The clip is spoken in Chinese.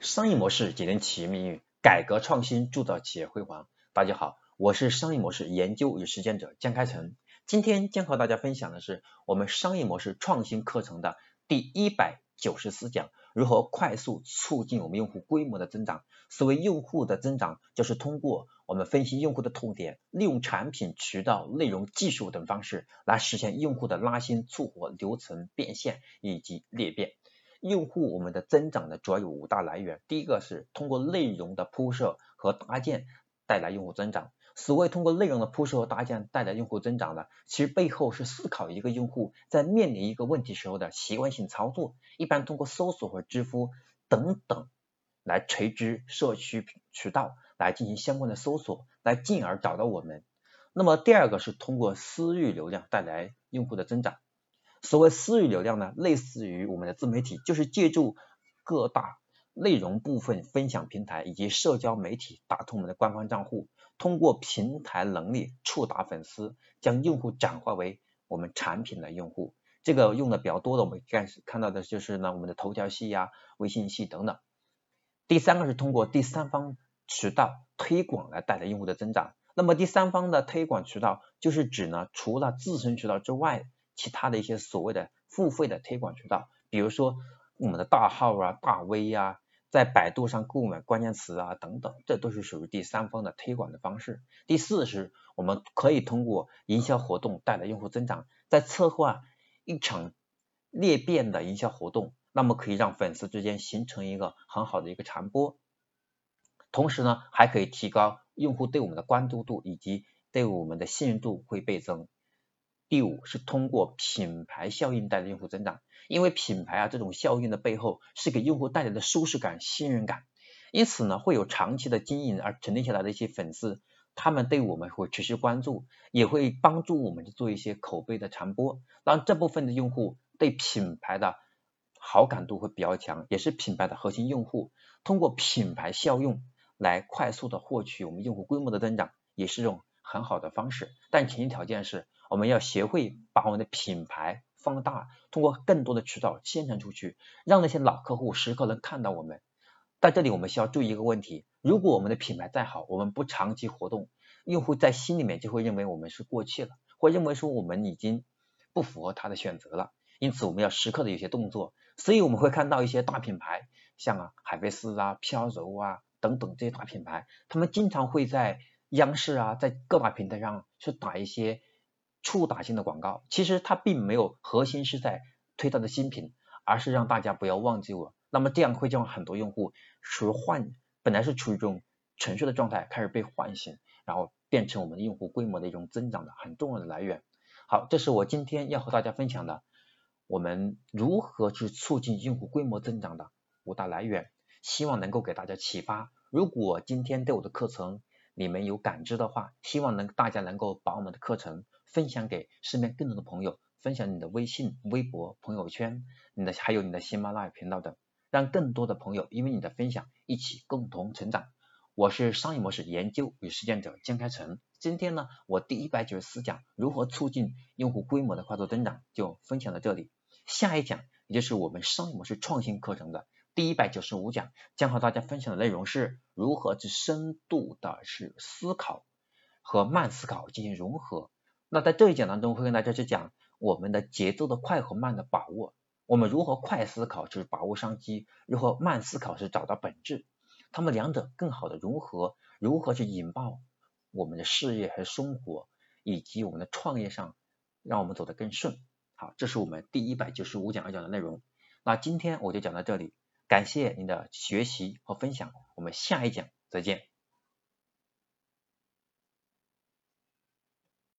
商业模式决定企业命运，改革创新铸造企业辉煌。大家好，我是商业模式研究与实践者江开成。今天将和大家分享的是我们商业模式创新课程的第一百九十四讲：如何快速促进我们用户规模的增长。所谓用户的增长，就是通过我们分析用户的痛点，利用产品、渠道、内容、技术等方式来实现用户的拉新、促活、流程变现以及裂变。用户我们的增长呢，主要有五大来源。第一个是通过内容的铺设和搭建带来用户增长。所谓通过内容的铺设和搭建带来用户增长呢，其实背后是思考一个用户在面临一个问题时候的习惯性操作。一般通过搜索和知乎等等来垂直社区渠道来进行相关的搜索，来进而找到我们。那么第二个是通过私域流量带来用户的增长。所谓私域流量呢，类似于我们的自媒体，就是借助各大内容部分分享平台以及社交媒体打通我们的官方账户，通过平台能力触达粉丝，将用户转化为我们产品的用户。这个用的比较多的，我们看看到的就是呢，我们的头条系呀、微信系等等。第三个是通过第三方渠道推广来带来用户的增长。那么第三方的推广渠道，就是指呢，除了自身渠道之外。其他的一些所谓的付费的推广渠道，比如说我们的大号啊、大 V 呀，在百度上购买关键词啊等等，这都是属于第三方的推广的方式。第四是，我们可以通过营销活动带来用户增长，在策划一场裂变的营销活动，那么可以让粉丝之间形成一个很好的一个传播，同时呢，还可以提高用户对我们的关注度以及对我们的信任度会倍增。第五是通过品牌效应带来用户增长，因为品牌啊这种效应的背后是给用户带来的舒适感、信任感，因此呢会有长期的经营而沉淀下来的一些粉丝，他们对我们会持续关注，也会帮助我们去做一些口碑的传播，让这部分的用户对品牌的好感度会比较强，也是品牌的核心用户。通过品牌效用来快速的获取我们用户规模的增长，也是一种很好的方式，但前提条件是。我们要学会把我们的品牌放大，通过更多的渠道宣传出去，让那些老客户时刻能看到我们。在这里，我们需要注意一个问题：如果我们的品牌再好，我们不长期活动，用户在心里面就会认为我们是过气了，会认为说我们已经不符合他的选择了。因此，我们要时刻的有些动作。所以我们会看到一些大品牌，像啊海飞丝啊、飘柔啊等等这些大品牌，他们经常会在央视啊，在各大平台上去打一些。触达性的广告，其实它并没有核心是在推它的新品，而是让大家不要忘记我。那么这样会让很多用户处于唤，本来是处于一种沉睡的状态，开始被唤醒，然后变成我们的用户规模的一种增长的很重要的来源。好，这是我今天要和大家分享的，我们如何去促进用户规模增长的五大来源，希望能够给大家启发。如果今天对我的课程你们有感知的话，希望能大家能够把我们的课程。分享给身边更多的朋友，分享你的微信、微博、朋友圈，你的还有你的喜马拉雅频道等，让更多的朋友因为你的分享一起共同成长。我是商业模式研究与实践者江开成。今天呢，我第一百九十四讲如何促进用户规模的快速增长就分享到这里。下一讲也就是我们商业模式创新课程的第一百九十五讲，将和大家分享的内容是如何去深度的是思考和慢思考进行融合。那在这一讲当中，会跟大家去讲我们的节奏的快和慢的把握，我们如何快思考就是把握商机，如何慢思考是找到本质，他们两者更好的融合，如何去引爆我们的事业和生活，以及我们的创业上，让我们走得更顺。好，这是我们第一百九十五讲要讲的内容。那今天我就讲到这里，感谢您的学习和分享，我们下一讲再见。